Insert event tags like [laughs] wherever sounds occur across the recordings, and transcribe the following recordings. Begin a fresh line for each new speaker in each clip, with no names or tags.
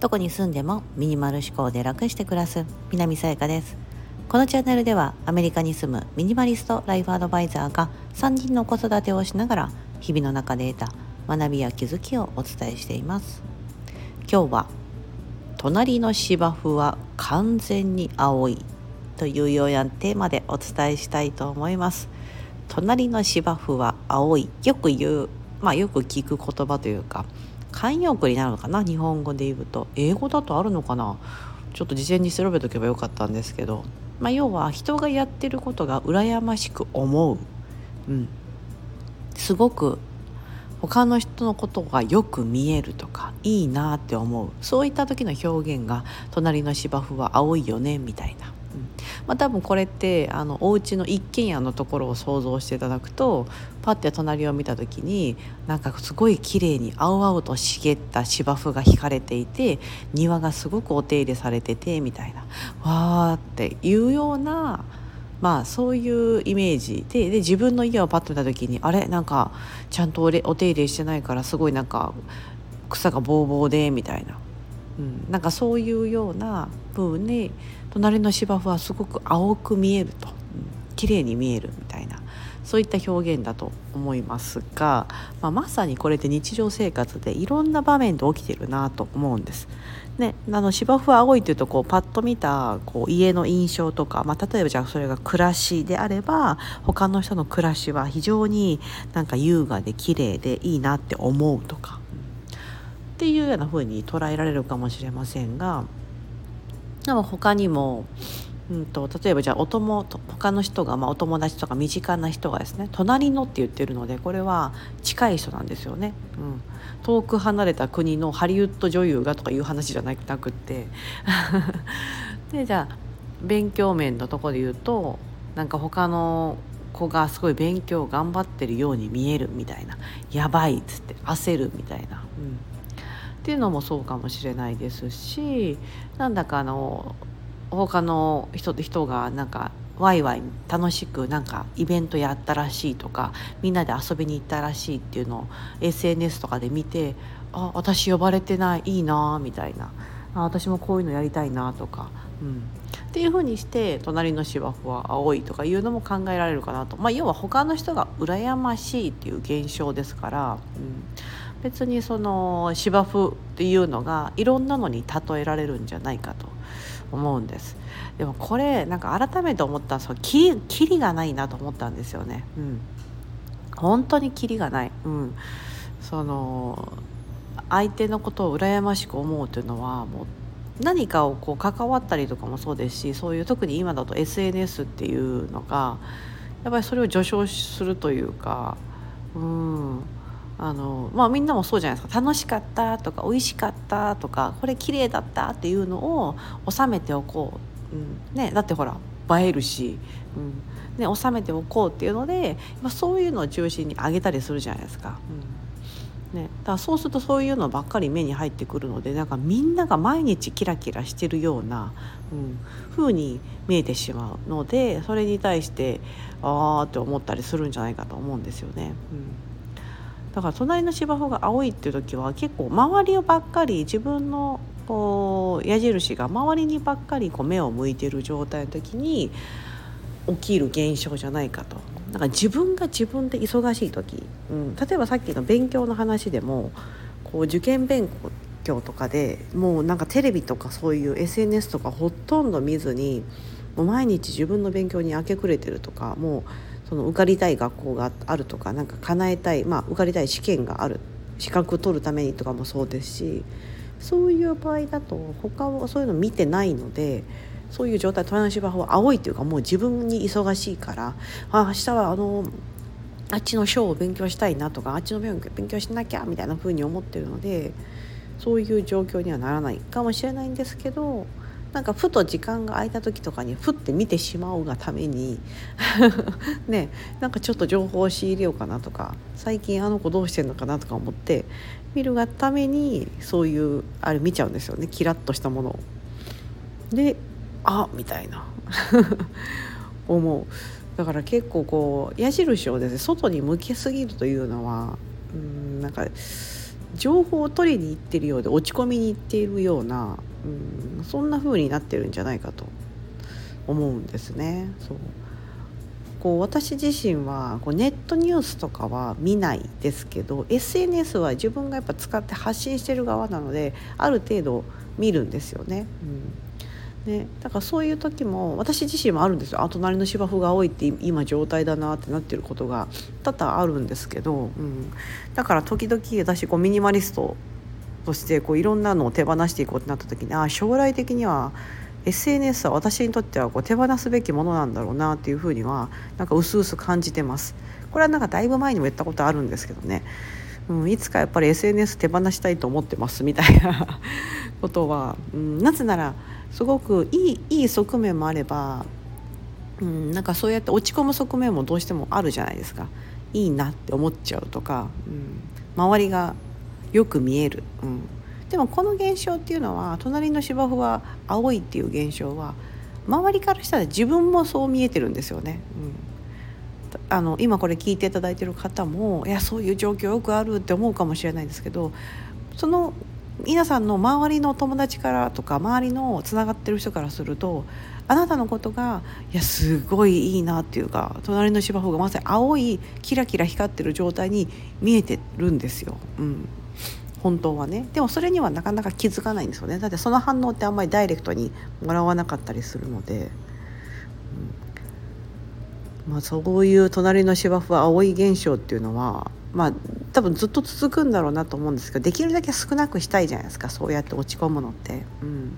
どこに住んでもミニマル思考で楽して暮らす南さやかです。このチャンネルではアメリカに住むミニマリストライフアドバイザーが3人の子育てをしながら日々の中で得た学びや気づきをお伝えしています。今日は隣の芝生は完全に青いというようなテーマでお伝えしたいと思います。隣の芝生は青いよく言うまあよく聞く言葉というか慣用句になるのかな日本語で言うと。英語だとあるのかなちょっと事前に調べとけばよかったんですけど、まあ、要は人がやってることが羨ましく思う、うん、すごく他の人のことがよく見えるとかいいなって思う。そういった時の表現が「隣の芝生は青いよね」みたいな。まあ、多分これってあのお家の一軒家のところを想像していただくとパッて隣を見た時になんかすごい綺麗に青々と茂った芝生が引かれていて庭がすごくお手入れされててみたいな。わーっていうようなまあそういうイメージでで自分の家をパッと見た時にあれ？なんかちゃんとお手入れしてないからすごいなんか草がぼうぼうでみたいな。うん、なんかそういうような風に隣の芝生はすごく青く見えると、うん、綺麗に見えるみたいな。そういった表現だと思いますが、まあ、まさにこれって日常生活でいろんな場面で起きてるなと思うんです。ね、あの芝生は青いというとこうパッと見たこう家の印象とか、まあ、例えばじゃあそれが暮らしであれば他の人の暮らしは非常になんか優雅で綺麗でいいなって思うとか。っていうような風に捉えられるかもしれませんがでも他にも、うんと、例えばじゃあお友他の人が、まあ、お友達とか身近な人がですね「隣の」って言ってるのでこれは近い人なんですよね。うん、遠く離れた国のハリウッド女優がとかいう話じゃなくって。[laughs] でじゃあ勉強面のとこで言うとなんか他の子がすごい勉強頑張ってるように見えるみたいな。やばいっつって焦るみたいな、うん、っていうのもそうかもしれないですしなんだかあの他の人人がなんかワイワイ楽しくなんかイベントやったらしいとかみんなで遊びに行ったらしいっていうのを SNS とかで見てあ私呼ばれてないいいなみたいな。あ私もこういうのやりたいなとか、うん、っていうふうにして隣の芝生は青いとかいうのも考えられるかなと、まあ、要は他の人が羨ましいっていう現象ですから、うん。別にその芝生っていうのがいろんなのに例えられるんじゃないかと思うんです。でもこれなんか改めて思ったらキリキリがないなと思ったんですよね。うん。本当にキリがない、うん、その相手のことを羨ましく思うというのはもう何かをこう関わったりとかもそうですしそういう特に今だと SNS っていうのがやっぱりそれを序章するというか。うん。あのまあ、みんなもそうじゃないですか楽しかったとか美味しかったとかこれ綺麗だったっていうのを収めておこう、うんね、だってほら映えるし、うんね、収めておこうっていうので、まあ、そういうのを中心に上げたりするじゃないですか。うんね、だからそうするとそういうのばっかり目に入ってくるのでなんかみんなが毎日キラキラしてるような、うん、風に見えてしまうのでそれに対してああって思ったりするんじゃないかと思うんですよね。うんだから隣の芝生が青いっていう時は結構周りをばっかり自分のこう矢印が周りにばっかりこう目を向いてる状態の時に起きる現象じゃないかと。だから自分が自分で忙しい時、うん、例えばさっきの勉強の話でもこう受験勉強とかでもうなんかテレビとかそういう SNS とかほとんど見ずにもう毎日自分の勉強に明け暮れてるとかもうその受かりたい学校があるとかなんか叶えたい、まあ、受かりたい試験がある資格を取るためにとかもそうですしそういう場合だと他はそういうの見てないのでそういう状態隣の芝生は青いというかもう自分に忙しいからあ明日はあのあっちの章を勉強したいなとかあっちの勉強しなきゃみたいな風に思ってるのでそういう状況にはならないかもしれないんですけどなんかふと時間が空いた時とかにふって見てしまうがために [laughs] ねなんかちょっと情報を仕入れようかなとか最近あの子どうしてんのかなとか思って見るがためにそういうあれ見ちゃうんですよね。キラッとしたものを。であみたいな。[laughs] 思う。だから結構こう矢印をですね外に向けすぎるというのは、うん、
なんか情報を取りに行ってるようで落ち込みに行っているような、うん、そんな風になってるんじゃないかと思うんですね。そうこう私自身はこうネットニュースとかは見ないですけど SNS は自分がやっぱ使って発信してる側なのである程度見るんですよね。うんね、だからそういう時も私自身もあるんですよあ隣の芝生が青いって今状態だなってなってることが多々あるんですけど、うん、だから時々私こうミニマリストとしてこういろんなのを手放していこうってなった時にあ将来的には SNS は私にとってはこう手放すべきものなんだろうなっていうふうにはなんか薄々感じてます。これはなんかだいぶ前にも言ったことあるんですけどね、うん、いつかやっぱり SNS 手放したいと思ってますみたいな [laughs] ことは、うん、なぜならすごくいいいい側面もあれば、うん、なんかそうやって落ち込む側面もどうしてもあるじゃないですかいいなって思っちゃうとか、うん、周りがよく見える。うんでもこの現象っていうのは隣の芝生は青いっていう現象は周りからしたら自分もそう見えてるんですよね。うん、あの今これ聞いていただいてる方もいやそういう状況よくあるって思うかもしれないですけどその皆さんの周りの友達からとか周りのつながってる人からするとあなたのことがいやすごいいいなっていうか隣の芝生がまさに青いキラキラ光ってる状態に見えてるんですよ。うん本当はね。でもそれにはなかなか気づかないんですよね。だってその反応ってあんまりダイレクトにもらわなかったりするので、うん、まあ、そういう隣の芝生は青い現象っていうのはまあ多分ずっと続くんだろうなと思うんですけどできるだけ少なくしたいじゃないですか。そうやって落ち込むのって。うん、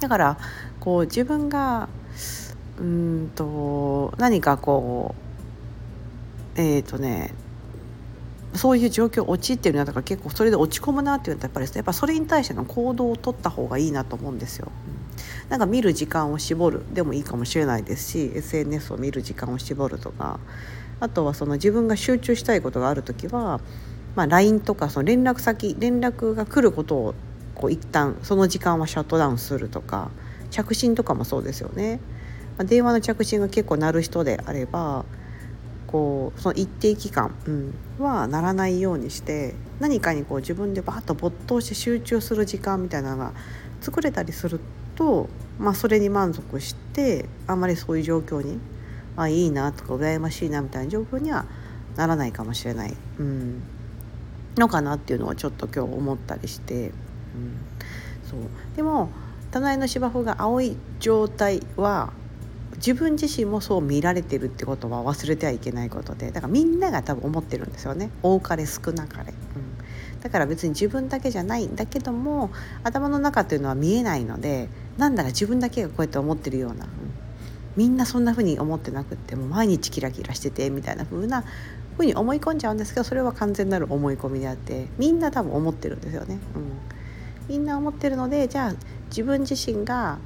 だからこう自分がうんと何かこうえっ、ー、とねそういう状況陥ってるなとか結構それで落ち込むなっていうとやっぱりやっぱそれに対しての行動を取った方がいいなと思うんですよ。なんか見る時間を絞るでもいいかもしれないですし SNS を見る時間を絞るとかあとはその自分が集中したいことがある時は、まあ、LINE とかその連絡先連絡が来ることをこう一旦その時間はシャットダウンするとか着信とかもそうですよね。まあ、電話の着信が結構鳴る人であればこうその一定期間、うん、はならないようにして何かにこう自分でバーッと没頭して集中する時間みたいなのが作れたりすると、まあ、それに満足してあんまりそういう状況にあいいなとか羨ましいなみたいな状況にはならないかもしれない、うん、のかなっていうのはちょっと今日思ったりして、うん、そう。でも隣の芝生が青い状態は自分自身もそう見られてるってことは忘れてはいけないことでだからみんなが多分思ってるんですよね。多かれ少なかれ、うん、だから別に自分だけじゃないんだけども頭の中っていうのは見えないのでなんだか自分だけがこうやって思ってるような、うん、みんなそんな風に思ってなくっても毎日キラキラしててみたいな風な風に思い込んじゃうんですけどそれは完全なる思い込みであってみんな多分思ってるんですよね。うん。みんな思ってるのでじゃあ自分自身が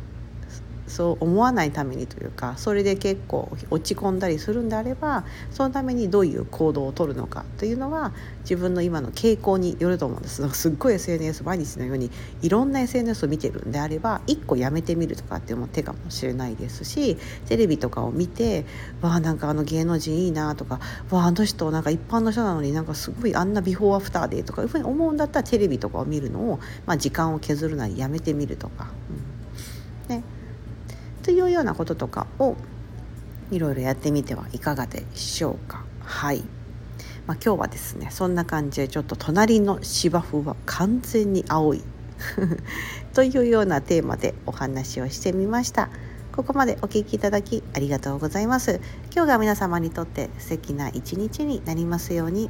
そう思わないためにというかそれで結構落ち込んだりするんであればそのためにどういう行動をとるのかというのは自分の今の傾向によると思うんですすっごい SNS 毎日のようにいろんな SNS を見てるんであれば1個やめてみるとかっていうのも手かもしれないですしテレビとかを見てわあなんかあの芸能人いいなとかわああの人なんか一般の人なのになんかすごいあんなビフォーアフターでとかいうふうに思うんだったらテレビとかを見るのを、まあ、時間を削るなりやめてみるとか。というようなこととかをいろいろやってみてはいかがでしょうか。はい、まあ、今日はですねそんな感じでちょっと隣の芝生は完全に青い [laughs] というようなテーマでお話をしてみました。ここまでお聴きいただきありがとうございます。今日が皆様にとって素敵な一日になりますように。